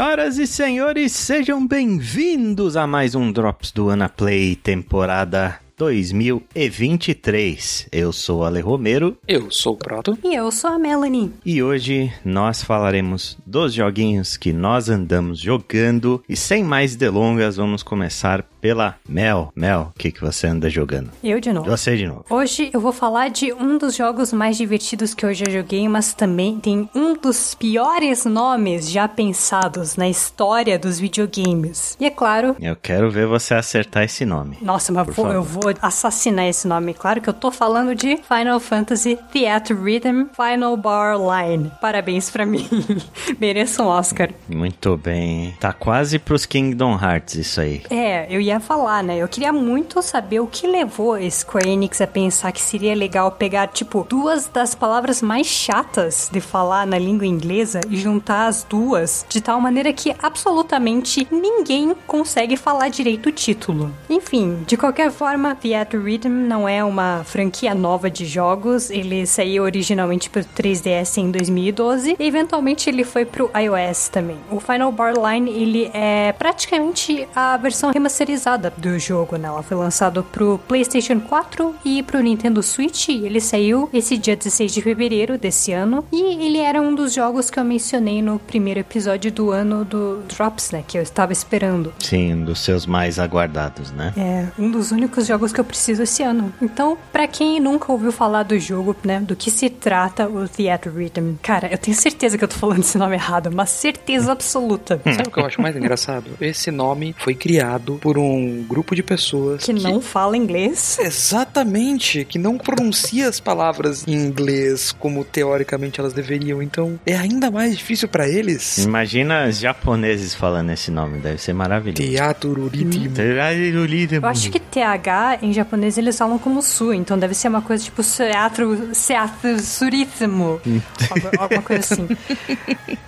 Senhoras e senhores, sejam bem-vindos a mais um Drops do Anaplay, temporada 2023. Eu sou o Ale Romero. Eu sou o Proto. E eu sou a Melanie. E hoje nós falaremos dos joguinhos que nós andamos jogando. E sem mais delongas, vamos começar pela Mel. Mel, o que, que você anda jogando? Eu de novo. Você de novo. Hoje eu vou falar de um dos jogos mais divertidos que eu já joguei, mas também tem um dos piores nomes já pensados na história dos videogames. E é claro. Eu quero ver você acertar esse nome. Nossa, mas vou, eu vou assassinar esse nome. Claro que eu tô falando de Final Fantasy Theater Rhythm Final Bar Line. Parabéns pra mim. Mereço um Oscar. Muito bem. Tá quase pros Kingdom Hearts isso aí. É, eu ia ia falar, né? Eu queria muito saber o que levou a Square Enix a pensar que seria legal pegar, tipo, duas das palavras mais chatas de falar na língua inglesa e juntar as duas de tal maneira que absolutamente ninguém consegue falar direito o título. Enfim, de qualquer forma, Theater Rhythm não é uma franquia nova de jogos. Ele saiu originalmente pro 3DS em 2012 e eventualmente ele foi pro iOS também. O Final Bar Line, ele é praticamente a versão remasterizada do jogo, né? Ela foi lançado pro PlayStation 4 e pro Nintendo Switch. ele saiu esse dia 16 de fevereiro desse ano. E ele era um dos jogos que eu mencionei no primeiro episódio do ano do Drops, né? Que eu estava esperando. Sim, um dos seus mais aguardados, né? É, um dos únicos jogos que eu preciso esse ano. Então, para quem nunca ouviu falar do jogo, né? Do que se trata o Theater Rhythm, cara, eu tenho certeza que eu tô falando esse nome errado, uma certeza absoluta. Sabe o que eu acho mais engraçado? Esse nome foi criado por um grupo de pessoas que, que, não fala inglês. Exatamente, que não pronuncia as palavras em inglês como teoricamente elas deveriam. Então é ainda mais difícil para eles. Imagina os japoneses falando esse nome, deve ser maravilhoso. Teatro Eu acho que TH em japonês eles falam como su, então deve ser uma coisa tipo teatro, teatro suríssimo. alguma coisa assim.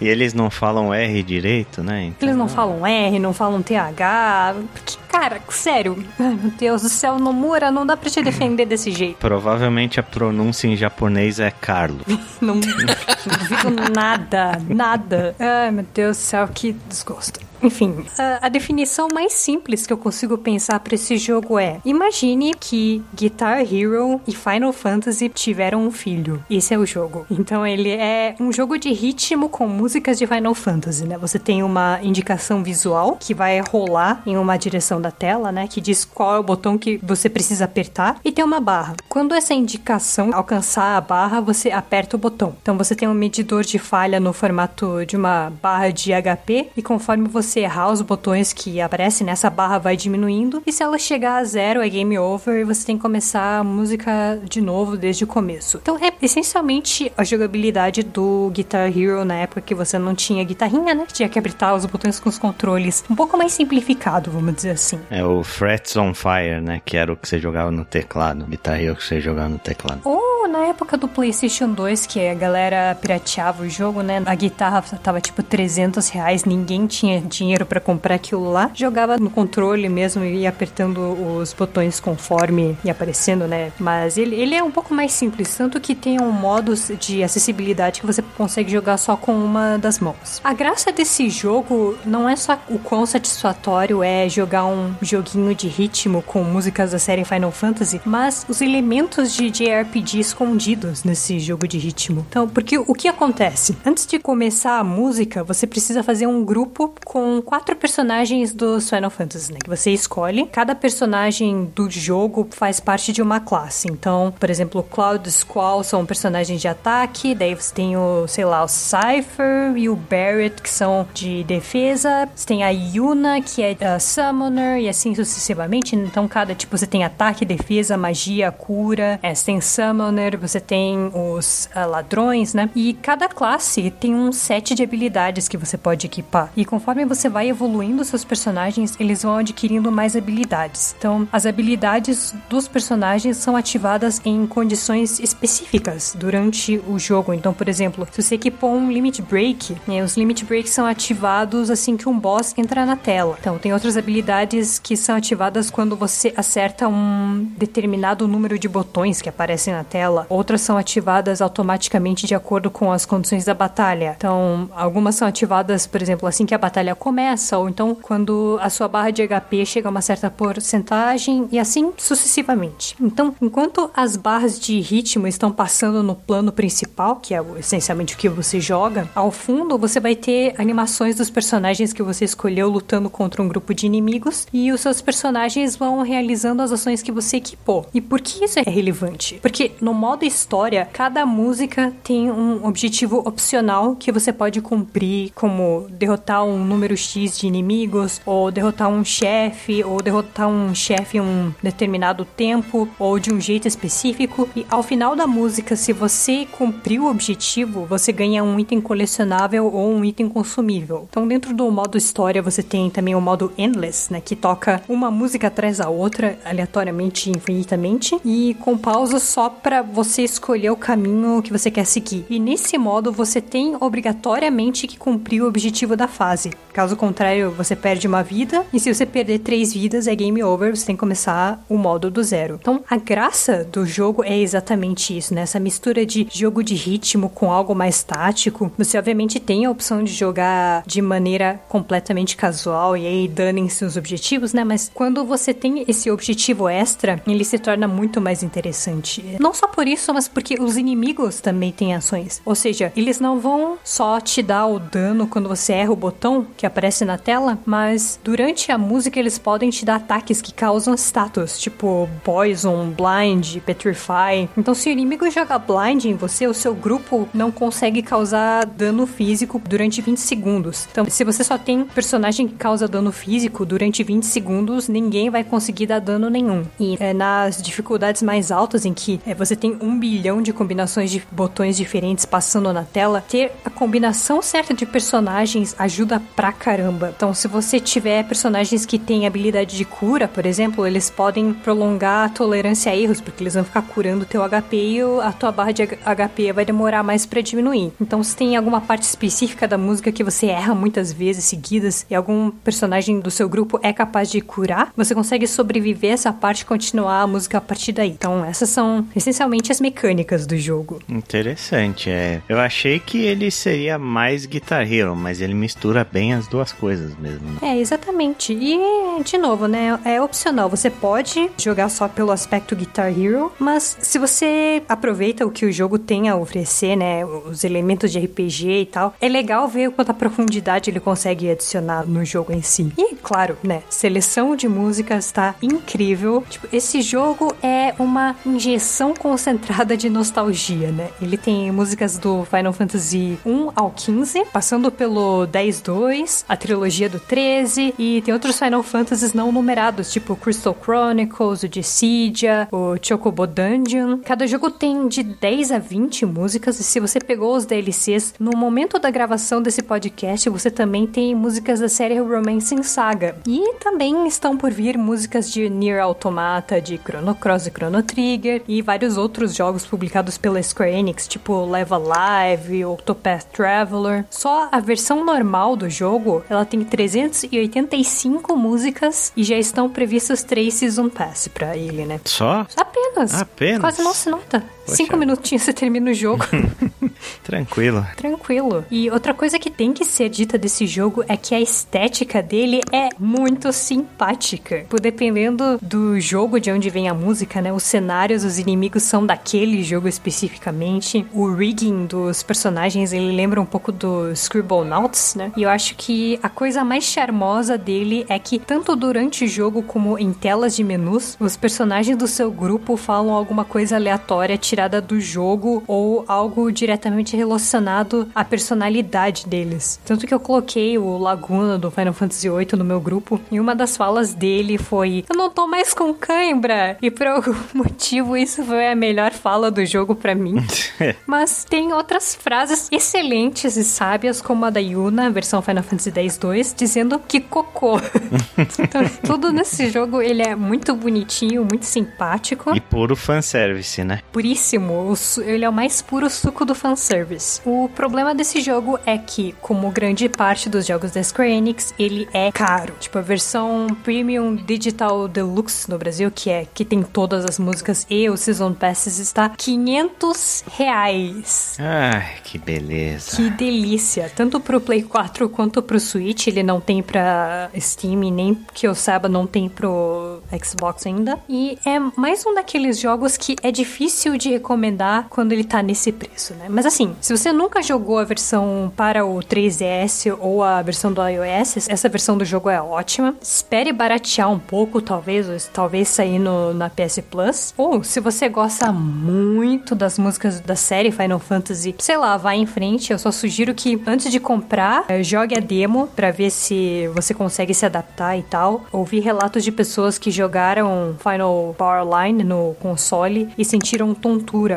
E eles não falam R direito, né? Então... Eles não falam R, não falam TH. Porque Cara, sério. Ai, meu Deus do céu, Nomura, não dá pra te defender desse jeito. Provavelmente a pronúncia em japonês é Carlo. não, não duvido nada, nada. Ai, meu Deus do céu, que desgosto. Enfim, a, a, definição mais simples que eu consigo pensar para esse jogo é: imagine que Guitar Hero e Final Fantasy tiveram um filho. Esse é o jogo. Então ele é um jogo de ritmo com músicas de Final Fantasy, né? Você tem uma indicação visual que vai rolar em uma direção da tela, né? Que diz qual é o botão que você precisa apertar e tem uma barra. Quando essa indicação alcançar a barra, você aperta o botão. Então você tem um medidor de falha no formato de uma barra de HP e conforme você você errar os botões que aparecem nessa barra vai diminuindo. E se ela chegar a zero, é game over e você tem que começar a música de novo desde o começo. Então é essencialmente a jogabilidade do Guitar Hero na época que você não tinha guitarrinha, né? Tinha que apertar os botões com os controles. Um pouco mais simplificado, vamos dizer assim. É o Frets on Fire, né? Que era o que você jogava no teclado. Guitar Hero que você jogava no teclado. Ou na época do PlayStation 2, que a galera pirateava o jogo, né? A guitarra tava tipo 300 reais, ninguém tinha dinheiro dinheiro para comprar aquilo lá, jogava no controle mesmo e apertando os botões conforme ia aparecendo, né? Mas ele, ele é um pouco mais simples, tanto que tem um modo de acessibilidade que você consegue jogar só com uma das mãos. A graça desse jogo não é só o quão satisfatório é jogar um joguinho de ritmo com músicas da série Final Fantasy, mas os elementos de JRPG escondidos nesse jogo de ritmo. Então, porque o que acontece? Antes de começar a música, você precisa fazer um grupo com quatro personagens dos Final Fantasy, né? Que você escolhe. Cada personagem do jogo faz parte de uma classe. Então, por exemplo, o Cloud Squall são personagens de ataque. Daí você tem o, sei lá, o Cypher e o Barret, que são de defesa. Você tem a Yuna, que é a Summoner, e assim sucessivamente. Então, cada tipo, você tem ataque, defesa, magia, cura. É, você tem Summoner, você tem os uh, ladrões, né? E cada classe tem um set de habilidades que você pode equipar. E conforme você vai evoluindo seus personagens, eles vão adquirindo mais habilidades. Então, as habilidades dos personagens são ativadas em condições específicas durante o jogo. Então, por exemplo, se você equipou um Limit Break, né, os Limit Breaks são ativados assim que um boss entra na tela. Então, tem outras habilidades que são ativadas quando você acerta um determinado número de botões que aparecem na tela. Outras são ativadas automaticamente de acordo com as condições da batalha. Então, algumas são ativadas, por exemplo, assim que a batalha começa, ou então quando a sua barra de HP chega a uma certa porcentagem, e assim sucessivamente. Então, enquanto as barras de ritmo estão passando no plano principal, que é essencialmente o que você joga, ao fundo você vai ter animações dos personagens que você escolheu lutando contra um grupo de inimigos, e os seus personagens vão realizando as ações que você equipou. E por que isso é relevante? Porque no modo história, cada música tem um objetivo opcional que você pode cumprir, como derrotar um número X de inimigos, ou derrotar um chefe, ou derrotar um chefe em um determinado tempo, ou de um jeito específico. E ao final da música, se você cumprir o objetivo, você ganha um item colecionável ou um item consumível. Então, dentro do modo história, você tem também o modo Endless, né, que toca uma música atrás da outra, aleatoriamente, infinitamente, e com pausas só para você escolher o caminho que você quer seguir. E nesse modo, você tem obrigatoriamente que cumprir o objetivo da fase. Contrário, você perde uma vida, e se você perder três vidas, é game over, você tem que começar o modo do zero. Então, a graça do jogo é exatamente isso, né? Essa mistura de jogo de ritmo com algo mais tático. Você, obviamente, tem a opção de jogar de maneira completamente casual e aí danem-se os objetivos, né? Mas quando você tem esse objetivo extra, ele se torna muito mais interessante. Não só por isso, mas porque os inimigos também têm ações. Ou seja, eles não vão só te dar o dano quando você erra o botão que aparece na tela, mas durante a música eles podem te dar ataques que causam status, tipo Poison, Blind, Petrify. Então, se o inimigo joga Blind em você, o seu grupo não consegue causar dano físico durante 20 segundos. Então, se você só tem personagem que causa dano físico durante 20 segundos, ninguém vai conseguir dar dano nenhum. E é, nas dificuldades mais altas, em que é, você tem um bilhão de combinações de botões diferentes passando na tela, ter a combinação certa de personagens ajuda pra caramba. Então, se você tiver personagens que têm habilidade de cura, por exemplo, eles podem prolongar a tolerância a erros, porque eles vão ficar curando o teu HP e a tua barra de HP vai demorar mais para diminuir. Então, se tem alguma parte específica da música que você erra muitas vezes seguidas e algum personagem do seu grupo é capaz de curar, você consegue sobreviver essa parte e continuar a música a partir daí. Então, essas são essencialmente as mecânicas do jogo. Interessante, é. Eu achei que ele seria mais Guitar Hero, mas ele mistura bem as duas coisas mesmo. Né? É, exatamente. E, de novo, né, é opcional. Você pode jogar só pelo aspecto Guitar Hero, mas se você aproveita o que o jogo tem a oferecer, né, os elementos de RPG e tal, é legal ver quanta profundidade ele consegue adicionar no jogo em si. E, claro, né, seleção de músicas está incrível. Tipo, esse jogo é uma injeção concentrada de nostalgia, né? Ele tem músicas do Final Fantasy 1 ao 15, passando pelo 10-2, a trilogia do 13, e tem outros Final Fantasies não numerados, tipo Crystal Chronicles, o Dissidia, o Chocobo Dungeon. Cada jogo tem de 10 a 20 músicas, e se você pegou os DLCs, no momento da gravação desse podcast, você também tem músicas da série Romancing Saga. E também estão por vir músicas de Nier Automata, de Chrono Cross e Chrono Trigger, e vários outros jogos publicados pela Square Enix, tipo Live Alive, Octopath Traveler. Só a versão normal do jogo, ela tem 385 músicas e já estão previstos três Season Pass pra ele, né? Só? Apenas. Apenas? Quase não se nota. Poxa. Cinco minutinhos você termina o jogo. Tranquilo. Tranquilo. E outra coisa que tem que ser dita desse jogo é que a estética dele é muito simpática. Dependendo do jogo de onde vem a música, né? Os cenários, os inimigos são daquele jogo especificamente. O rigging dos personagens, ele lembra um pouco do Scribblenauts, né? E eu acho que a coisa mais charmosa dele é que tanto durante o jogo como em telas de menus, os personagens do seu grupo falam alguma coisa aleatória tirada do jogo ou algo diretamente relacionado à personalidade deles. Tanto que eu coloquei o Laguna do Final Fantasy VIII no meu grupo e uma das falas dele foi: Eu não tô mais com cãibra! E por algum motivo isso foi a melhor fala do jogo para mim. Mas tem outras frases excelentes e sábias, como a da Yuna, versão Final Fantasy X-2, dizendo que cocô. então, tudo nesse jogo ele é muito bonitinho, muito simpático. E puro fanservice, né? Puríssimo. O su- Ele é o mais puro suco do fanservice. Service. O problema desse jogo é que, como grande parte dos jogos da Square Enix, ele é caro. Tipo, a versão Premium Digital Deluxe no Brasil, que é que tem todas as músicas e os Season Passes, está 500 reais. Ai, que beleza. Que delícia. Tanto pro Play 4 quanto pro Switch, ele não tem pra Steam, nem que eu saiba, não tem pro Xbox ainda. E é mais um daqueles jogos que é difícil de recomendar quando ele tá nesse preço, né? Mas assim, se você nunca jogou a versão para o 3DS ou a versão do iOS, essa versão do jogo é ótima. Espere baratear um pouco, talvez, ou talvez sair no, na PS Plus. Ou se você gosta muito das músicas da série Final Fantasy, sei lá, vai em frente. Eu só sugiro que antes de comprar, eh, jogue a demo para ver se você consegue se adaptar e tal. Ouvi relatos de pessoas que jogaram Final Power Line no console e sentiram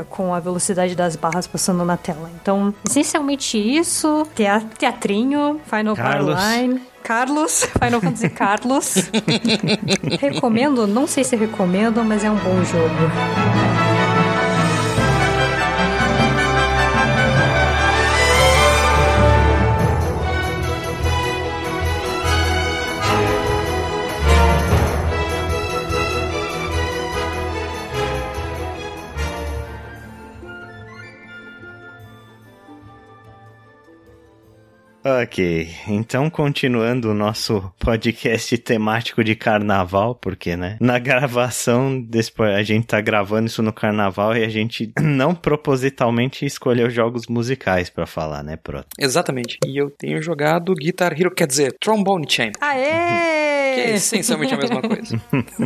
com a velocidade das barras passando na tela. Então, essencialmente isso, teatrinho, Final Carlos. Carlos, Final Fantasy Carlos. recomendo, não sei se recomendo, mas é um bom jogo. Ok, então continuando o nosso podcast temático de carnaval, porque, né? Na gravação, depois a gente tá gravando isso no carnaval e a gente não propositalmente escolheu jogos musicais pra falar, né, Proto? Exatamente. E eu tenho jogado Guitar Hero, quer dizer, Trombone Champ. Aê! Que é essencialmente a mesma coisa.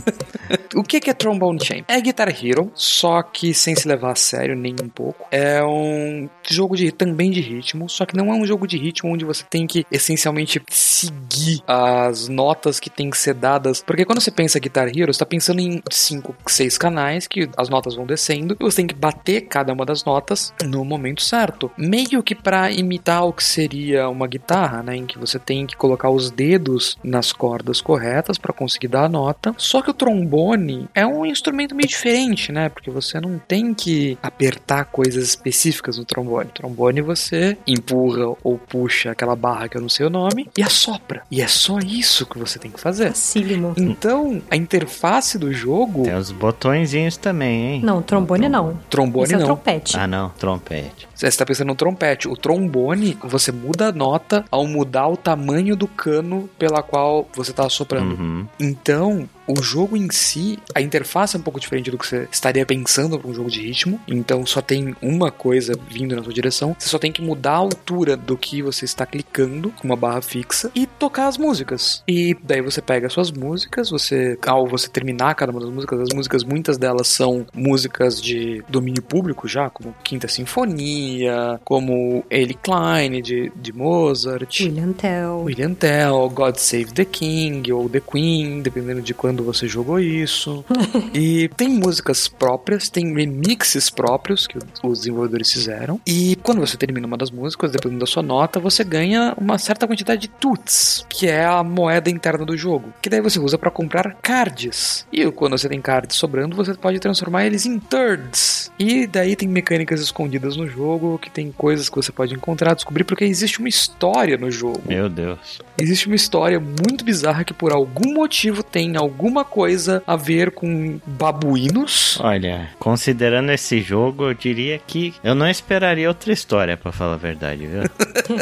o que é Trombone Champ? É Guitar Hero, só que sem se levar a sério nem um pouco. É um jogo de também de ritmo, só que não é um jogo de ritmo onde você tem que essencialmente seguir as notas que tem que ser dadas. Porque quando você pensa Guitar Hero, você tá pensando em cinco, seis canais que as notas vão descendo e você tem que bater cada uma das notas no momento certo. Meio que para imitar o que seria uma guitarra, né, em que você tem que colocar os dedos nas cordas corretas para conseguir dar a nota. Só que o trombone é um instrumento meio diferente, né? Porque você não tem que apertar coisas específicas no trombone. O trombone você empurra ou puxa aquela barra que eu não sei o nome e assopra. E é só isso que você tem que fazer. Facílimo. Então, a interface do jogo. Tem os botõezinhos também, hein? Não, trombone não. Trombone Esse é o não. trompete. Ah, não, trompete. Você está pensando no trompete. O trombone, você muda a nota ao mudar o tamanho do cano pela qual você está assoprando. Uhum. Então, o jogo em si, a interface é um pouco diferente do que você estaria pensando para um jogo de ritmo. Então, só tem uma coisa vindo na sua direção. Você só tem que mudar a altura do que você está clicando com uma barra fixa e tocar as músicas. E daí você pega as suas músicas, você ao você terminar cada uma das músicas, as músicas muitas delas são músicas de domínio público já, como Quinta Sinfonia, como Ellie Klein de, de Mozart. William Tell. William Tell, God Save the King ou The Queen, dependendo de quando você jogou isso. e tem músicas próprias, tem remixes próprios que os desenvolvedores fizeram. E quando você termina uma das músicas, dependendo da sua nota, você ganha uma certa quantidade de tuts, que é a moeda interna do jogo, que daí você usa para comprar cards. E quando você tem cards sobrando, você pode transformar eles em turds. E daí tem mecânicas escondidas no jogo, que tem coisas que você pode encontrar, descobrir, porque existe uma história no jogo. Meu Deus. Existe uma história muito bizarra que por algum motivo tem alguma coisa a ver com babuínos. Olha, considerando esse jogo, eu diria que eu não esperaria outra história, pra falar a verdade, viu?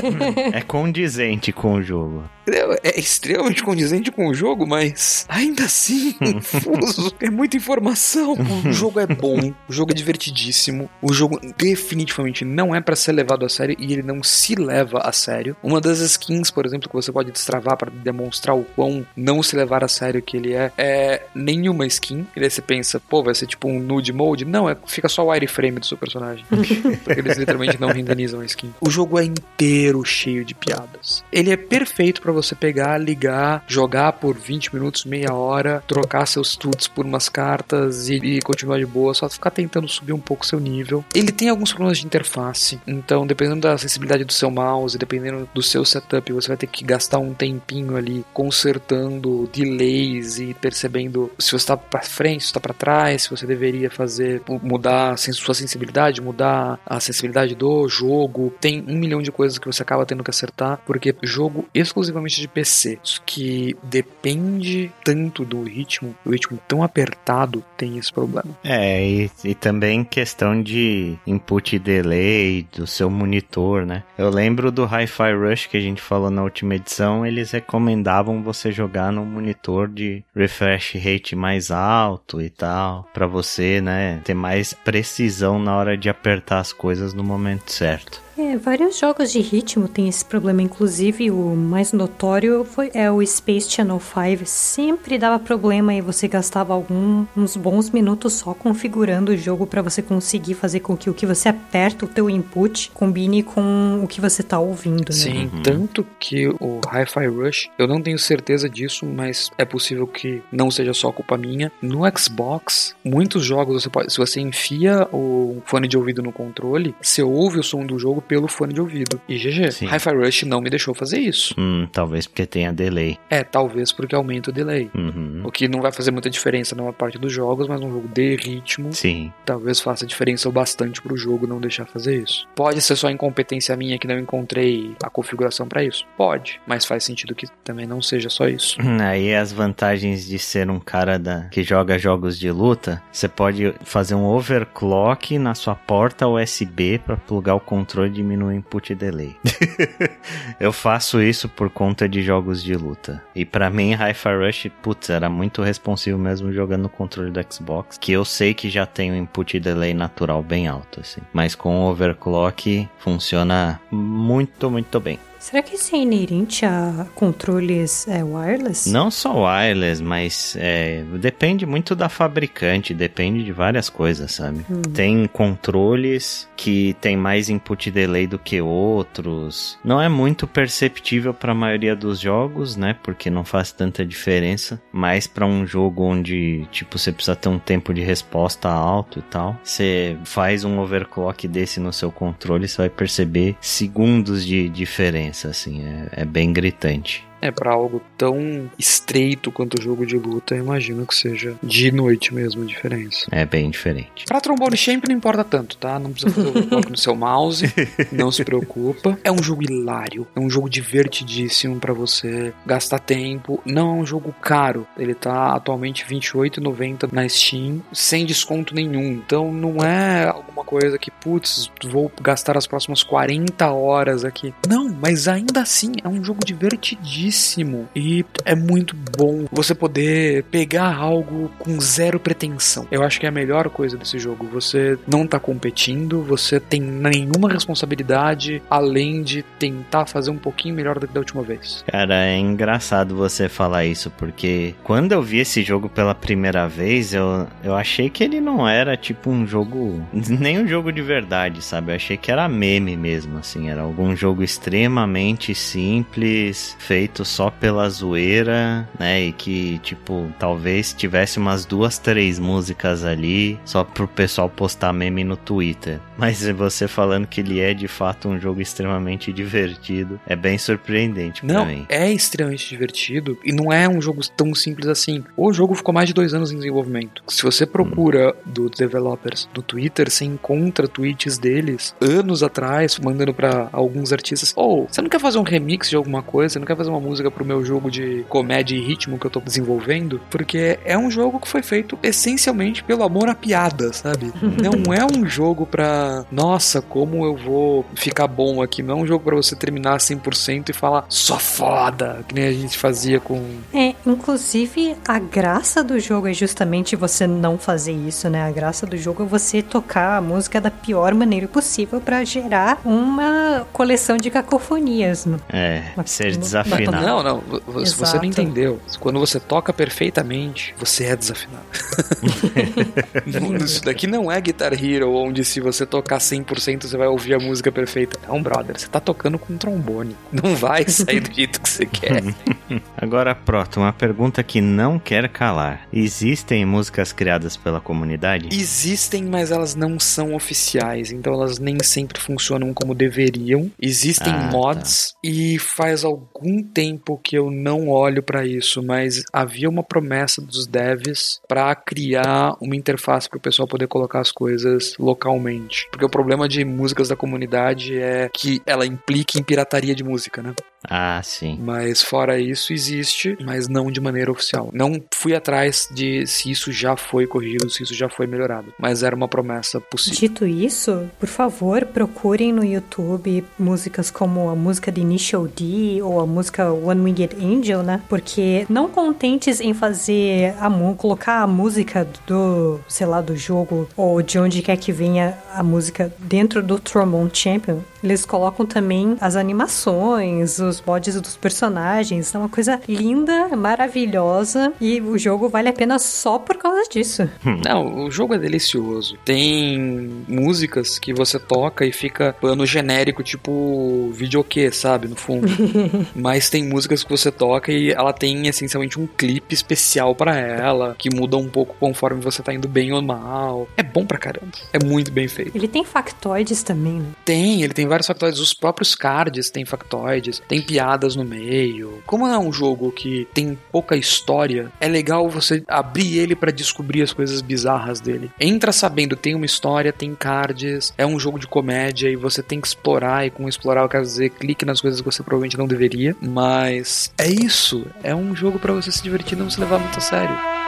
é condizente com o jogo. É, é extremamente condizente com o jogo, mas ainda assim, confuso. É muita informação. O jogo é bom, o jogo é divertidíssimo. O jogo definitivamente não é pra ser levado a sério e ele não se leva a sério. Uma das skins, por exemplo, que você pode destravar pra demonstrar o quão não se levar a sério que ele é, é nenhuma skin. E daí você pensa, pô, vai ser tipo um nude mode? Não, é, fica só o wireframe do seu personagem. Porque eles literalmente não renderizam a skin. O jogo é inteiro cheio de piadas. Ele é perfeito pra você pegar, ligar, jogar por 20 minutos, meia hora, trocar seus tuts por umas cartas e, e continuar de boa, só ficar tentando subir um pouco seu nível. Ele tem alguns problemas de interface, então dependendo da acessibilidade do seu mouse, dependendo do seu setup, você vai ter que gastar um tempinho ali consertando delays e percebendo se você tá pra frente, se tá pra trás, se você deveria fazer, mudar sua sensibilidade, mudar a sensibilidade do jogo. Tem um milhão de coisas que você acaba tendo que acertar, porque jogo exclusivamente de PC, que depende tanto do ritmo, o ritmo tão apertado, tem esse problema. É, e, e também questão de input delay do seu monitor, né? Eu lembro do Hi-Fi Rush que a gente falou na última edição, eles recomendavam você jogar no monitor de refresh rate mais alto e tal, para você, né, ter mais precisão na hora de apertar as coisas no momento certo. É, vários jogos de ritmo têm esse problema, inclusive o mais notório foi é o Space Channel 5. Sempre dava problema e você gastava alguns bons minutos só configurando o jogo para você conseguir fazer com que o que você aperta o teu input combine com o que você tá ouvindo, né? Sim, uhum. tanto que o Hi-Fi Rush, eu não tenho certeza disso, mas é possível que não seja só culpa minha. No Xbox, muitos jogos você pode, se você enfia o fone de ouvido no controle, você ouve o som do jogo pelo fone de ouvido. E GG. Hi-Fi Rush não me deixou fazer isso. Hum, talvez porque tenha delay. É, talvez porque aumenta o delay. Uhum. O que não vai fazer muita diferença numa parte dos jogos, mas num jogo de ritmo. Sim. Talvez faça diferença o bastante pro jogo não deixar fazer isso. Pode ser só incompetência minha que não encontrei a configuração para isso? Pode, mas faz sentido que também não seja só isso. Aí as vantagens de ser um cara da, que joga jogos de luta, você pode fazer um overclock na sua porta USB para plugar o controle diminui o input delay. eu faço isso por conta de jogos de luta. E para mim, Hi-Fi Rush, putz, era muito responsivo mesmo jogando no controle do Xbox, que eu sei que já tem um input delay natural bem alto, assim. Mas com o overclock funciona muito, muito bem. Será que isso é inerente a controles é, wireless? Não só wireless, mas é, depende muito da fabricante, depende de várias coisas, sabe? Hum. Tem controles que tem mais input delay do que outros. Não é muito perceptível para a maioria dos jogos, né? Porque não faz tanta diferença. Mas para um jogo onde, tipo, você precisa ter um tempo de resposta alto e tal, você faz um overclock desse no seu controle, você vai perceber segundos de diferença diferença, assim, é, é bem gritante. É, para algo tão estreito quanto o jogo de luta, eu imagino que seja de noite mesmo a diferença. É bem diferente. Pra trombone champ não importa tanto, tá? Não precisa fazer o no seu mouse, não se preocupa. É um jogo hilário, é um jogo divertidíssimo para você gastar tempo. Não é um jogo caro, ele tá atualmente R$28,90 na Steam, sem desconto nenhum. Então não é alguma coisa que, putz, vou gastar as próximas 40 horas aqui. Não, mas ainda assim é um jogo divertidíssimo e é muito bom você poder pegar algo com zero pretensão. Eu acho que é a melhor coisa desse jogo. Você não tá competindo, você tem nenhuma responsabilidade além de tentar fazer um pouquinho melhor do que da última vez. Cara, é engraçado você falar isso, porque quando eu vi esse jogo pela primeira vez, eu, eu achei que ele não era tipo um jogo. nem um jogo de verdade, sabe? Eu achei que era meme mesmo, assim. Era algum jogo extremamente simples, feito feito só pela zoeira, né? E que, tipo, talvez tivesse umas duas, três músicas ali só pro pessoal postar meme no Twitter. Mas você falando que ele é de fato um jogo extremamente divertido, é bem surpreendente pra não, mim. É extremamente divertido e não é um jogo tão simples assim. O jogo ficou mais de dois anos em desenvolvimento. Se você procura hum. dos developers do Twitter, você encontra tweets deles anos atrás, mandando para alguns artistas: Ou, oh, você não quer fazer um remix de alguma coisa? Você não quer fazer uma música pro meu jogo de comédia e ritmo que eu tô desenvolvendo, porque é um jogo que foi feito essencialmente pelo amor à piada, sabe? Não é um jogo pra, nossa, como eu vou ficar bom aqui. Não é um jogo para você terminar 100% e falar só foda, que nem a gente fazia com. É, inclusive a graça do jogo é justamente você não fazer isso, né? A graça do jogo é você tocar a música da pior maneira possível para gerar uma coleção de cacofonias. Né? É, ser desafinado. Não, não. Você, você não entendeu. Quando você toca perfeitamente, você é desafinado. Isso daqui não é Guitar Hero, onde se você tocar 100% você vai ouvir a música perfeita. Não, brother. Você tá tocando com um trombone. Não vai sair do jeito que você quer. Agora, Proto, uma pergunta que não quer calar. Existem músicas criadas pela comunidade? Existem, mas elas não são oficiais, então elas nem sempre funcionam como deveriam. Existem Ah, mods e faz algum tempo que eu não olho pra isso, mas havia uma promessa dos devs pra criar uma interface para o pessoal poder colocar as coisas localmente. Porque o problema de músicas da comunidade é que ela implica em pirataria de música, né? Ah, sim. Mas fora isso existe, mas não de maneira oficial. Não fui atrás de se isso já foi corrigido, se isso já foi melhorado, mas era uma promessa possível. Dito isso, por favor, procurem no YouTube músicas como a música de Initial D ou a música One Winged Angel, né? Porque não contentes em fazer a colocar a música do, sei lá, do jogo ou de onde quer que venha a música dentro do Trombone Champion, eles colocam também as animações, os mods dos personagens, é uma coisa linda, maravilhosa e o jogo vale a pena só por causa disso. Não, o jogo é delicioso. Tem músicas que você toca e fica pano genérico, tipo videokê, sabe? No fundo. Mas tem músicas que você toca e ela tem essencialmente um clipe especial pra ela, que muda um pouco conforme você tá indo bem ou mal. É bom pra caramba. É muito bem feito. Ele tem factoides também, né? Tem, ele tem vários factoides. Os próprios cards têm factoides, tem piadas no meio. Como é um jogo que tem pouca história, é legal você abrir ele pra descobrir as coisas bizarras dele. Entra sabendo, tem uma história, tem cards, é um jogo de comédia e você tem que explorar. E com explorar eu quero dizer, clique nas coisas que você provavelmente não deveria. Mas é isso. É um jogo pra você se divertir e não se levar muito a sério.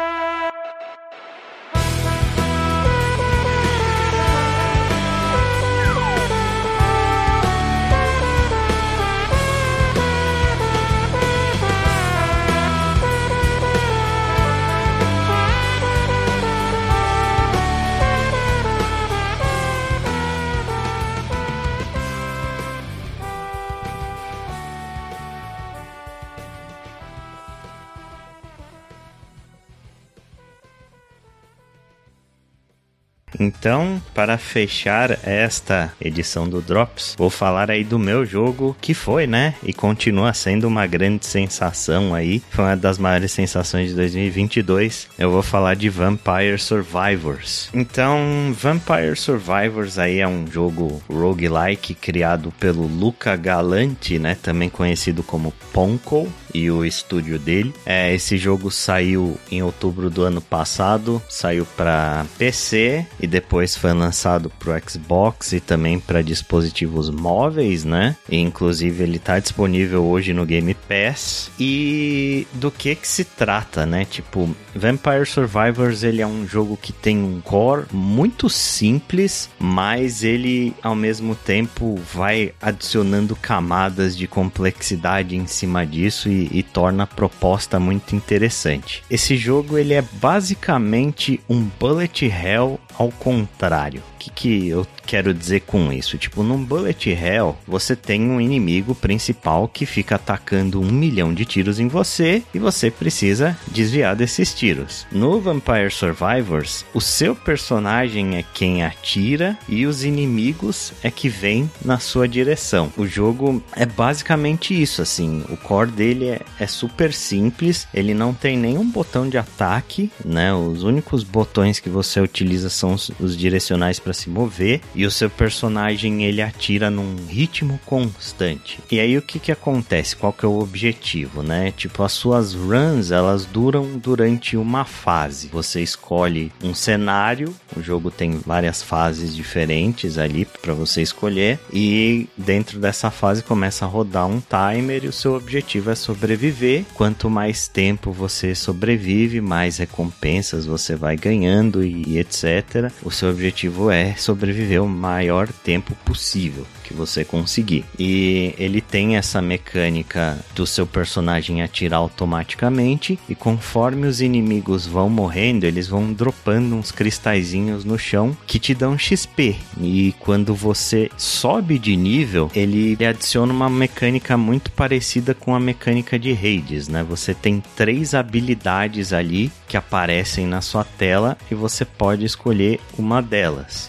Então, para fechar esta edição do Drops, vou falar aí do meu jogo que foi, né? E continua sendo uma grande sensação aí. Foi uma das maiores sensações de 2022. Eu vou falar de Vampire Survivors. Então, Vampire Survivors aí é um jogo roguelike criado pelo Luca Galante, né? Também conhecido como Ponko e o estúdio dele. É, esse jogo saiu em outubro do ano passado, saiu para PC e depois foi lançado pro Xbox e também para dispositivos móveis, né? E, inclusive ele tá disponível hoje no Game Pass. E do que que se trata, né? Tipo, Vampire Survivors ele é um jogo que tem um core muito simples, mas ele ao mesmo tempo vai adicionando camadas de complexidade em cima disso e, e torna a proposta muito interessante. Esse jogo ele é basicamente um bullet hell ao contrário. Que, que eu quero dizer com isso? Tipo, num bullet hell, você tem um inimigo principal que fica atacando um milhão de tiros em você e você precisa desviar desses tiros. No Vampire Survivors, o seu personagem é quem atira e os inimigos é que vêm na sua direção. O jogo é basicamente isso, assim. O core dele é, é super simples, ele não tem nenhum botão de ataque, né? Os únicos botões que você utiliza são os, os direcionais para se mover e o seu personagem ele atira num ritmo constante. E aí o que que acontece? Qual que é o objetivo, né? Tipo as suas runs, elas duram durante uma fase. Você escolhe um cenário, o jogo tem várias fases diferentes ali para você escolher e dentro dessa fase começa a rodar um timer e o seu objetivo é sobreviver. Quanto mais tempo você sobrevive, mais recompensas você vai ganhando e, etc. O seu objetivo é sobreviver o maior tempo possível que você conseguir. E ele tem essa mecânica do seu personagem atirar automaticamente e conforme os inimigos vão morrendo, eles vão dropando uns cristalzinhos no chão que te dão XP. E quando você sobe de nível, ele adiciona uma mecânica muito parecida com a mecânica de Hades, né? Você tem três habilidades ali que aparecem na sua tela e você pode escolher uma delas.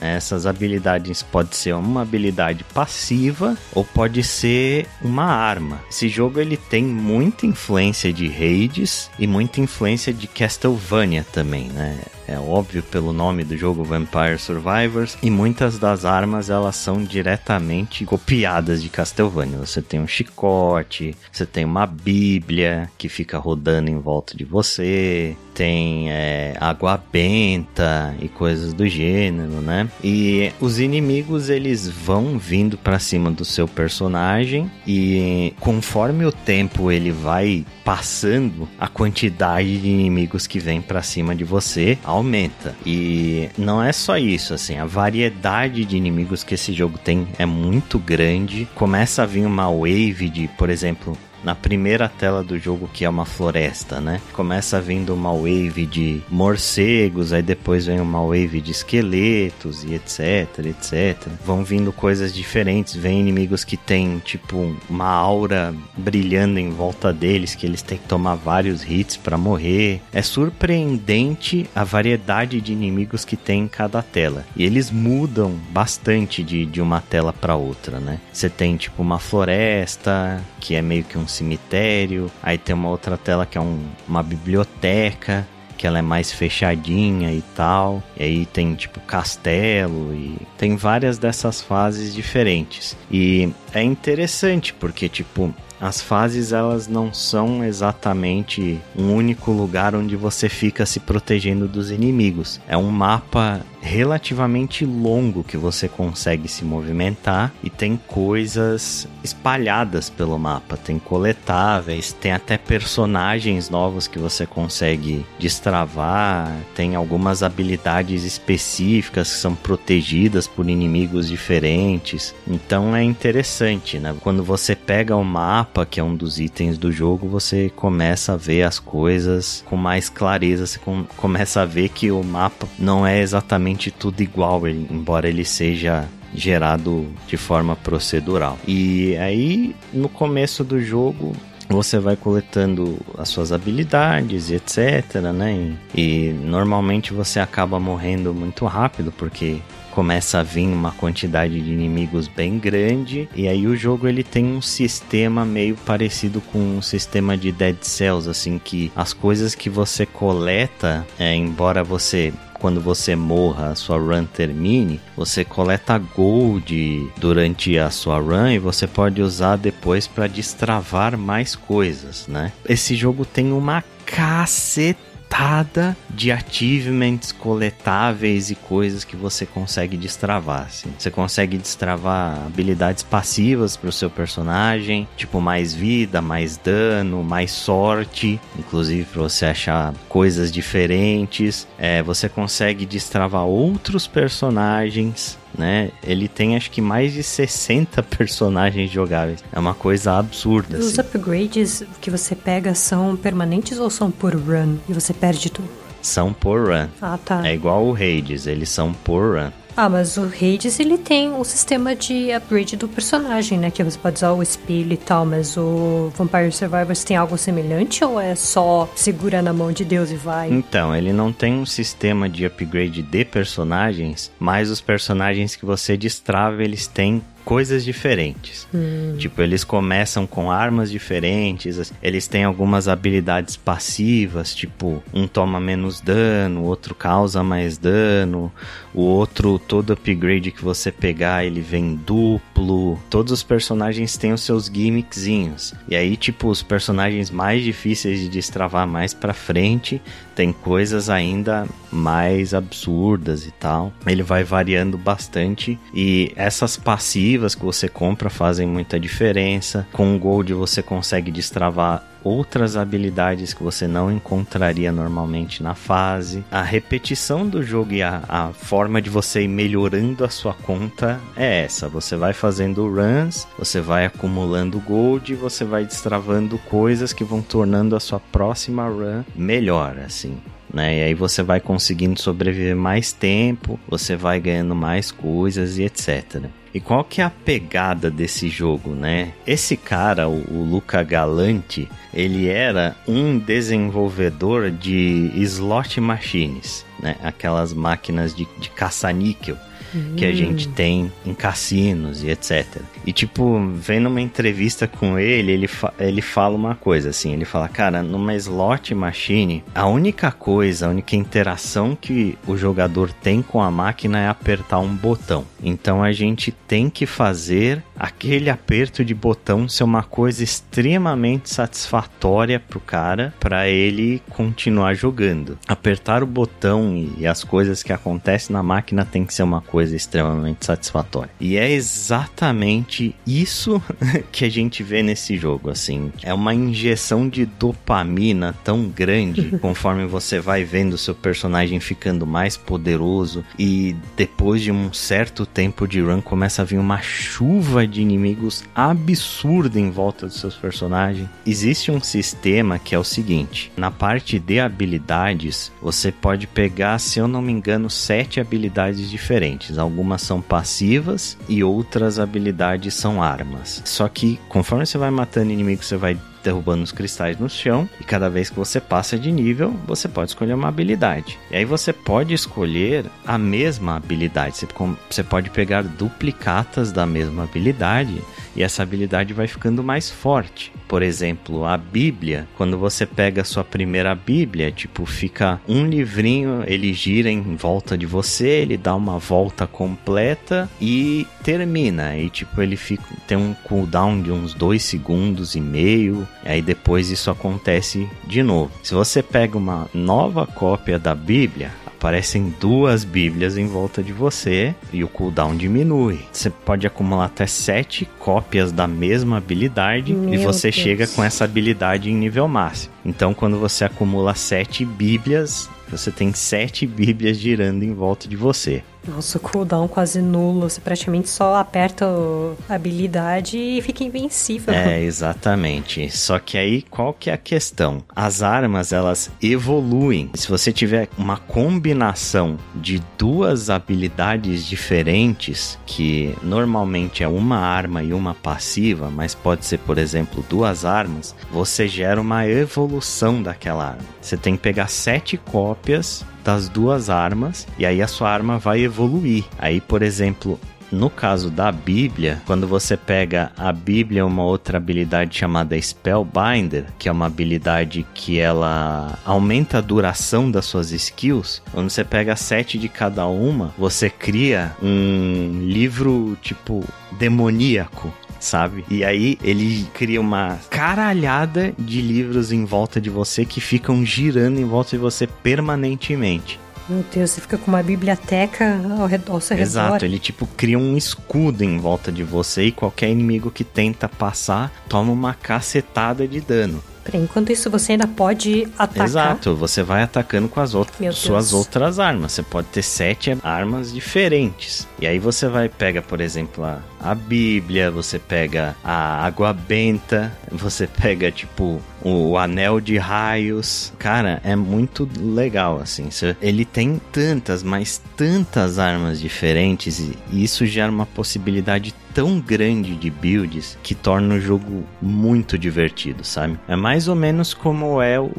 Essas habilidades pode ser uma habilidade passiva ou pode ser uma arma. Esse jogo ele tem muita influência de Hades e muita influência de Castlevania também, né? É óbvio pelo nome do jogo Vampire Survivors. E muitas das armas elas são diretamente copiadas de Castlevania. Você tem um chicote, você tem uma bíblia que fica rodando em volta de você, tem é, água benta e coisas do gênero, né? E os inimigos eles vão vindo para cima do seu personagem e conforme o tempo ele vai passando, a quantidade de inimigos que vem para cima de você aumenta. E não é só isso, assim, a variedade de inimigos que esse jogo tem é muito grande. Começa a vir uma wave de, por exemplo, na primeira tela do jogo, que é uma floresta, né? Começa vindo uma wave de morcegos, aí depois vem uma wave de esqueletos e etc, etc. Vão vindo coisas diferentes, vem inimigos que tem tipo uma aura brilhando em volta deles, que eles têm que tomar vários hits para morrer. É surpreendente a variedade de inimigos que tem em cada tela. E eles mudam bastante de, de uma tela para outra, né? Você tem tipo uma floresta, que é meio que um cemitério, aí tem uma outra tela que é um, uma biblioteca, que ela é mais fechadinha e tal. E aí tem tipo castelo e tem várias dessas fases diferentes. E é interessante porque tipo as fases elas não são exatamente um único lugar onde você fica se protegendo dos inimigos. É um mapa relativamente longo que você consegue se movimentar e tem coisas espalhadas pelo mapa, tem coletáveis, tem até personagens novos que você consegue destravar, tem algumas habilidades específicas que são protegidas por inimigos diferentes. Então é interessante, né? Quando você pega o mapa, que é um dos itens do jogo, você começa a ver as coisas com mais clareza, você começa a ver que o mapa não é exatamente tudo igual, embora ele seja gerado de forma procedural. E aí, no começo do jogo, você vai coletando as suas habilidades e etc, né? E, e, normalmente você acaba morrendo muito rápido porque começa a vir uma quantidade de inimigos bem grande e aí o jogo ele tem um sistema meio parecido com um sistema de Dead Cells, assim que as coisas que você coleta, é, embora você quando você morra, a sua run termine, você coleta gold durante a sua run e você pode usar depois para destravar mais coisas, né? Esse jogo tem uma caceta lotada de achievements coletáveis e coisas que você consegue destravar. Assim. Você consegue destravar habilidades passivas para o seu personagem, tipo mais vida, mais dano, mais sorte, inclusive para você achar coisas diferentes. É, você consegue destravar outros personagens né? Ele tem acho que mais de 60 personagens jogáveis. É uma coisa absurda. Os assim. upgrades que você pega são permanentes ou são por run e você perde tudo? São por run. Ah, tá. É igual o Raids, eles são por run. Ah, mas o Hades ele tem o sistema de upgrade do personagem, né? Que você pode usar o espelho e tal, mas o Vampire Survivors tem algo semelhante ou é só segura na mão de Deus e vai? Então, ele não tem um sistema de upgrade de personagens, mas os personagens que você destrava, eles têm coisas diferentes. Hum. Tipo, eles começam com armas diferentes, eles têm algumas habilidades passivas, tipo, um toma menos dano, o outro causa mais dano, o outro, todo upgrade que você pegar, ele vem duplo. Todos os personagens têm os seus gimmickzinhos. E aí, tipo, os personagens mais difíceis de destravar mais pra frente tem coisas ainda mais absurdas e tal. Ele vai variando bastante e essas passivas que você compra fazem muita diferença. Com o Gold você consegue destravar outras habilidades que você não encontraria normalmente na fase. A repetição do jogo e a, a, forma de você ir melhorando a sua conta é essa. Você vai fazendo runs, você vai acumulando gold você vai destravando coisas que vão tornando a sua próxima run melhor, assim. Né? E aí você vai conseguindo sobreviver mais tempo, você vai ganhando mais coisas e etc. E qual que é a pegada desse jogo, né? Esse cara, o, o Luca Galante, ele era um desenvolvedor de slot machines, né? Aquelas máquinas de, de caça-níquel uhum. que a gente tem em cassinos e etc. E tipo, vendo uma entrevista com ele, ele, fa ele fala uma coisa assim, ele fala, cara, numa slot machine, a única coisa, a única interação que o jogador tem com a máquina é apertar um botão. Então a gente tem que fazer aquele aperto de botão ser uma coisa extremamente satisfatória pro cara, para ele continuar jogando. Apertar o botão e as coisas que acontecem na máquina tem que ser uma coisa extremamente satisfatória. E é exatamente isso que a gente vê nesse jogo, assim. É uma injeção de dopamina tão grande conforme você vai vendo seu personagem ficando mais poderoso e depois de um certo tempo de run começa a vir uma chuva de inimigos absurda em volta dos seus personagens. Existe um sistema que é o seguinte: na parte de habilidades, você pode pegar, se eu não me engano, sete habilidades diferentes. Algumas são passivas e outras habilidades são armas. Só que conforme você vai matando inimigos, você vai derrubando os cristais no chão e cada vez que você passa de nível, você pode escolher uma habilidade. E aí você pode escolher a mesma habilidade. Você pode pegar duplicatas da mesma habilidade e essa habilidade vai ficando mais forte. Por exemplo, a Bíblia, quando você pega a sua primeira Bíblia, tipo, fica um livrinho, ele gira em volta de você, ele dá uma volta completa e termina. E tipo, ele fica tem um cooldown de uns dois segundos e meio. Aí depois isso acontece de novo. Se você pega uma nova cópia da Bíblia, aparecem duas Bíblias em volta de você e o cooldown diminui. Você pode acumular até sete cópias da mesma habilidade Meu e você Deus. chega com essa habilidade em nível máximo. Então, quando você acumula sete Bíblias, você tem sete Bíblias girando em volta de você. Nossa, o cooldown quase nulo. Você praticamente só aperta a habilidade e fica invencível. É, exatamente. Só que aí, qual que é a questão? As armas, elas evoluem. Se você tiver uma combinação de duas habilidades diferentes, que normalmente é uma arma e uma passiva, mas pode ser, por exemplo, duas armas, você gera uma evolução daquela arma. Você tem que pegar sete cópias das duas armas e aí a sua arma vai evoluir. Aí, por exemplo, no caso da Bíblia, quando você pega a Bíblia, uma outra habilidade chamada Spellbinder, que é uma habilidade que ela aumenta a duração das suas skills, quando você pega sete de cada uma, você cria um livro tipo demoníaco sabe? E aí ele cria uma caralhada de livros em volta de você que ficam girando em volta de você permanentemente. Meu Deus, você fica com uma biblioteca ao redor, ao seu Exato, redor. ele tipo cria um escudo em volta de você e qualquer inimigo que tenta passar toma uma cacetada de dano. Enquanto isso, você ainda pode atacar. Exato, você vai atacando com as outras, suas outras armas. Você pode ter sete armas diferentes. E aí você vai, pega, por exemplo, a, a Bíblia, você pega a água benta, você pega, tipo, o, anel de raios. Cara, é muito legal, assim. Ele tem tantas, mas tantas armas diferentes e isso gera uma possibilidade tão grande de builds que torna o jogo muito divertido, sabe? É mais ou menos como é o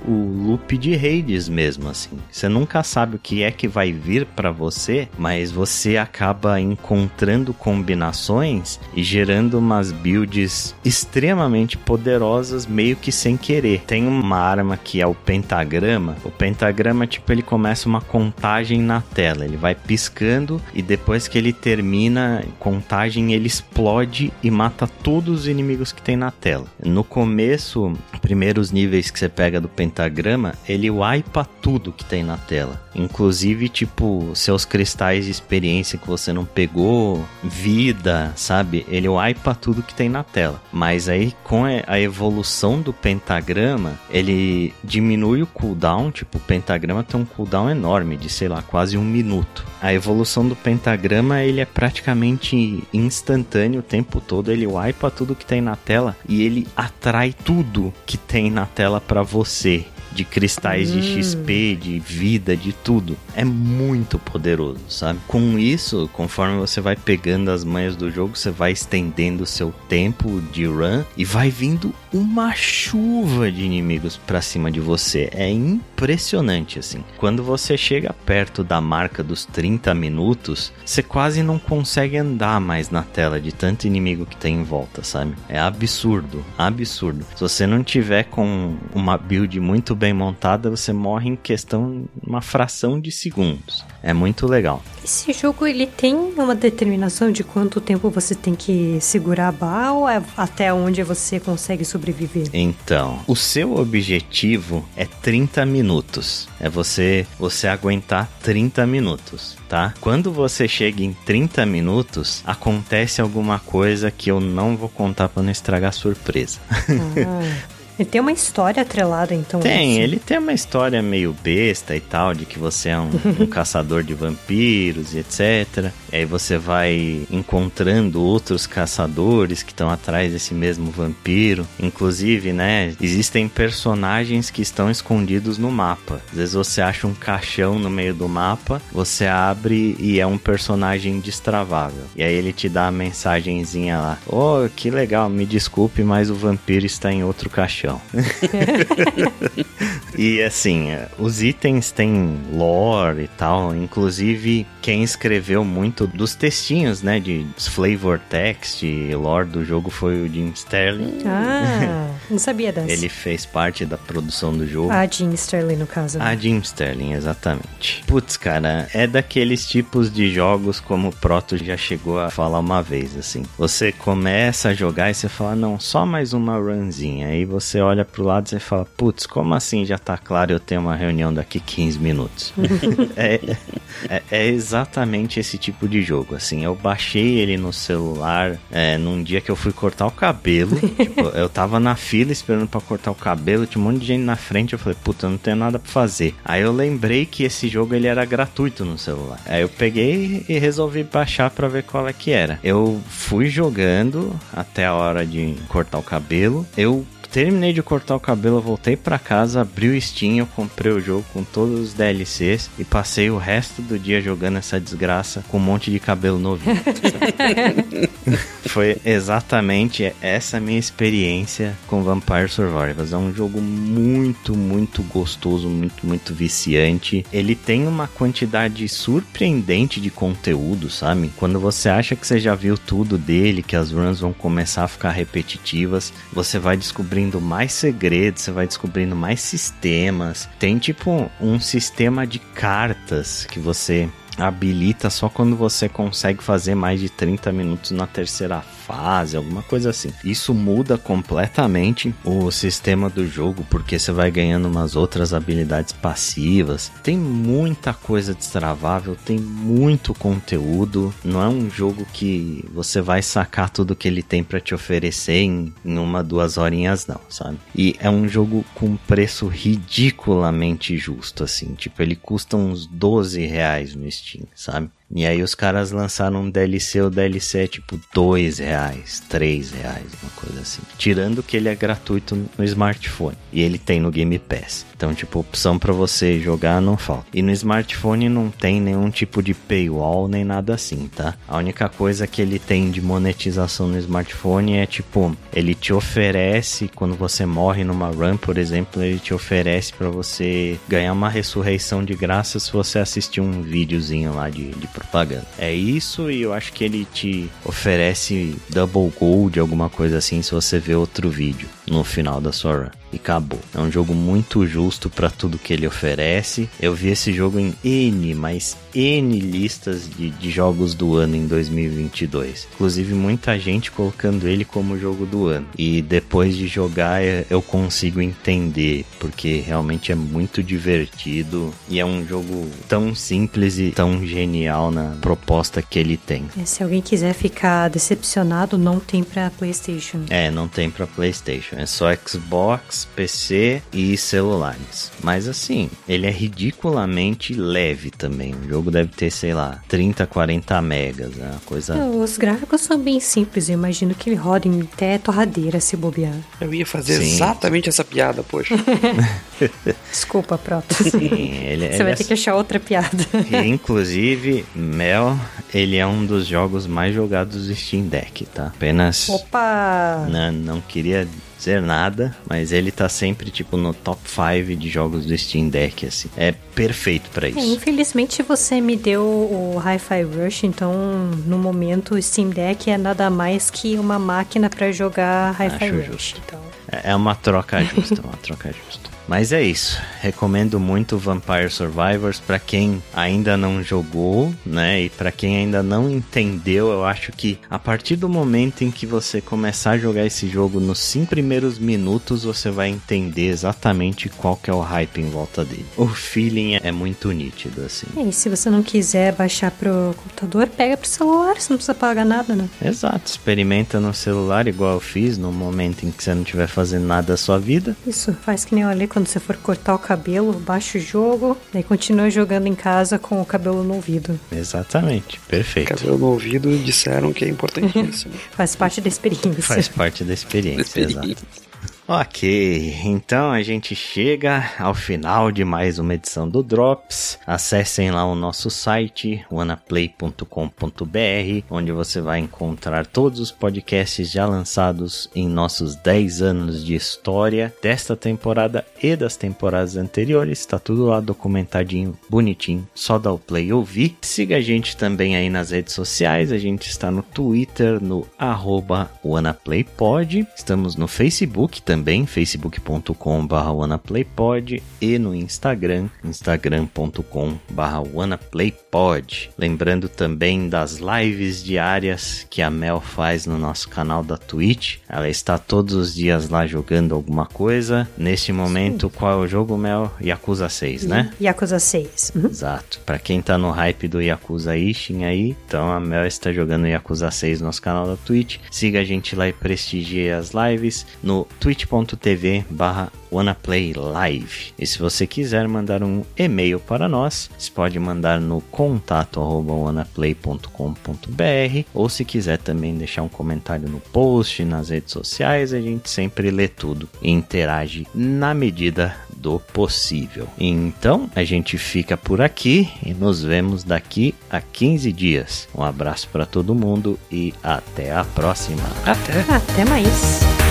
loop de raids mesmo, assim. Você nunca sabe o que é que vai vir para você, mas você acaba encontrando combinações e gerando umas builds extremamente poderosas meio que sem querer. Tem uma arma que é o pentagrama. O pentagrama, tipo, ele começa uma contagem na tela. Ele vai piscando e depois que ele termina contagem, ele explode e mata todos os inimigos que tem na tela. No começo, primeiros níveis que você pega do pentagrama, ele wipa tudo que tem na tela. Inclusive, tipo, seus cristais de experiência que você não pegou, vida, sabe? Ele wipa tudo que tem na tela. Mas aí, com a evolução do pentagrama, ele diminui o cooldown. Tipo, o pentagrama tem um cooldown enorme, de sei lá, quase um minuto. A evolução do pentagrama, ele é praticamente instantâneo o tempo todo. Ele wipa tudo que tem na tela e ele atrai tudo que tem na tela para você de cristais hum. de XP, de vida, de tudo. É muito poderoso, sabe? Com isso, conforme você vai pegando as manhas do jogo, você vai estendendo o seu tempo de run e vai vindo uma chuva de inimigos para cima de você. É impressionante assim. Quando você chega perto da marca dos 30 minutos, você quase não consegue andar mais na tela de tanto inimigo que tem em volta, sabe? É absurdo, absurdo. Se você não tiver com uma build muito bem montada, você morre em questão uma fração de segundos. É muito legal. Esse jogo ele tem uma determinação de quanto tempo você tem que segurar a ou é até onde você consegue sobreviver? Então, o seu objetivo é 30 minutos. É você você aguentar 30 minutos, tá? Quando você chega em 30 minutos, acontece alguma coisa que eu não vou contar para não estragar a surpresa. Ah. Ele tem uma história atrelada, então. Tem, assim. ele tem uma história meio besta e tal, de que você é um, um caçador de vampiros e etc. E aí você vai encontrando outros caçadores que estão atrás desse mesmo vampiro. Inclusive, né, existem personagens que estão escondidos no mapa. Às vezes você acha um caixão no meio do mapa, você abre e é um personagem destravável. E aí ele te dá a mensagenzinha lá: Oh, que legal, me desculpe, mas o vampiro está em outro caixão chão. e assim, os itens têm lore e tal. Inclusive, quem escreveu muito dos textinhos, né? De flavor text e lore do jogo foi o Jim Sterling. Ah, não sabia dessa. Ele fez parte da produção do jogo. A Jim Sterling, no caso. Né? A Jim Sterling, exatamente. Putz, cara, é daqueles tipos de jogos como o Proto já chegou a falar uma vez, assim. Você começa a jogar e você fala, não, só mais uma runzinha. Aí você você olha pro lado e fala, putz, como assim já tá claro eu tenho uma reunião daqui 15 minutos? é, é, é, exatamente esse tipo de jogo, assim, eu baixei ele no celular é, num dia que eu fui cortar o cabelo, tipo, eu tava na fila esperando para cortar o cabelo, tinha um monte de gente na frente, eu falei, puta, eu não tenho nada pra fazer. Aí eu lembrei que esse jogo ele era gratuito no celular. Aí eu peguei e resolvi baixar para ver qual é que era. Eu fui jogando até a hora de cortar o cabelo. Eu terminei de cortar o cabelo, voltei para casa, abri o Steam, eu comprei o jogo com todos os DLCs e passei o resto do dia jogando essa desgraça com um monte de cabelo novo. Foi exatamente essa minha experiência com Vampire Survivors. É um jogo muito, muito gostoso, muito, muito viciante. Ele tem uma quantidade surpreendente de conteúdo, sabe? Quando você acha que você já viu tudo dele, que as runs vão começar a ficar repetitivas, você vai descobrindo descobrindo mais segredos, você vai descobrindo mais sistemas. Tem tipo um sistema de cartas que você habilita só quando você consegue fazer mais de 30 minutos na terceira fase, alguma coisa assim. Isso muda completamente o sistema do jogo, porque você vai ganhando umas outras habilidades passivas. Tem muita coisa destravável, tem muito conteúdo. Não é um jogo que você vai sacar tudo que ele tem para te oferecer em, em uma, duas horinhas, não, sabe? E é um jogo com preço ridiculamente justo, assim. Tipo, ele custa uns 12 reais no Steam, sabe? E aí os caras lançaram um DLC, o DLC é tipo dois reais, três reais, uma coisa assim. Tirando que ele é gratuito no smartphone e ele tem no Game Pass. Então, tipo, opção para você jogar não falta. E no smartphone não tem nenhum tipo de paywall nem nada assim, tá? A única coisa que ele tem de monetização no smartphone é tipo, ele te oferece quando você morre numa run, por exemplo, ele te oferece para você ganhar uma ressurreição de graça se você assistir um videozinho lá de, de propaganda. É isso e eu acho que ele te oferece double gold, alguma coisa assim, se você ver outro vídeo no final da sua run e acabou. É um jogo muito justo para tudo que ele oferece. Eu vi esse jogo em N, mas N listas de, de jogos do ano em 2022. Inclusive, muita gente colocando ele como jogo do ano. E depois de jogar, eu consigo entender, porque realmente é muito divertido e é um jogo tão simples e tão genial na proposta que ele tem. É, se alguém quiser ficar decepcionado, não tem para PlayStation. É, não tem para PlayStation. É só Xbox, PC e celulares. Mas assim, ele é ridiculamente leve também. O jogo deve ter, sei lá, 30, 40 megas, né? Uma coisa. Os gráficos são bem simples, eu imagino que ele roda em até torradeira se bobear. Eu ia fazer Sim. exatamente essa piada, poxa. Desculpa, Proto. Sim, ele, Você ele vai é ter que achar outra piada. E, inclusive, Mel, ele é um dos jogos mais jogados do Steam Deck, tá? Apenas Opa! não, não queria dizer nada, mas ele tá sempre tipo no top 5 de jogos do Steam Deck, assim. É perfeito pra É, isso. infelizmente você me deu o Hi-Fi Rush, então no momento o Steam Deck é nada mais que uma máquina pra jogar Hi-Fi Rush. justo. Então, É é uma troca justa, uma troca justa. Mas é isso. Recomendo muito Vampire Survivors para quem ainda não jogou, né? E para quem ainda não entendeu, eu acho que a partir do momento em que você começar a jogar esse jogo nos 5 primeiros minutos, você vai entender exatamente qual que é o hype em volta dele. O feeling é muito nítido assim. é, e se você não quiser baixar pro computador, pega pro celular, você não precisa pagar nada, né? Exato, experimenta no celular igual eu fiz no momento em que você não estiver fazendo nada da sua vida. Isso, faz que nem eu ali quando você for cortar o cabelo, baixa o jogo, daí continua jogando em casa com o cabelo no ouvido. Exatamente, perfeito. Cabelo no ouvido disseram que é importantíssimo. Faz parte da experiência. Faz parte da experiência, exato. Ok, então a gente chega ao final de mais uma edição do Drops. Acessem lá o nosso site, wanaplay.com.br, onde você vai encontrar todos os podcasts já lançados em nossos 10 anos de história desta temporada e das temporadas anteriores. Está tudo lá documentadinho, bonitinho, só dá o play ouvir. Siga a gente também aí nas redes sociais, a gente está no Twitter, no arroba WannaPlayPod. Estamos no Facebook também, facebook.com.br WannaPlayPod e no Instagram, instagram.com.br WannaPlayPod. Lembrando também das lives diárias que a Mel faz no nosso canal da Twitch. Ela está todos os dias lá jogando alguma coisa. Neste momento, qual é o jogo, Mel? Yakuza 6, né? Yakuza 6. Uhum. Exato. Pra quem tá no hype do Yakuza Ishin aí, então a Mel está jogando Yakuza 6 no nosso canal da Twitch. Siga a gente lá e prestigie as lives no twitch.tv barra WannaPlayLive. E se você quiser mandar um e-mail para nós, você pode mandar no contato arroba wanaplay.com.br ou se quiser também deixar um comentário no post, nas redes sociais, a gente sempre lê tudo e interage na medida do possível. Então, a gente fica por aqui e nos vemos daqui a 15 dias. Um abraço para todo mundo e até a próxima. Até. Até mais.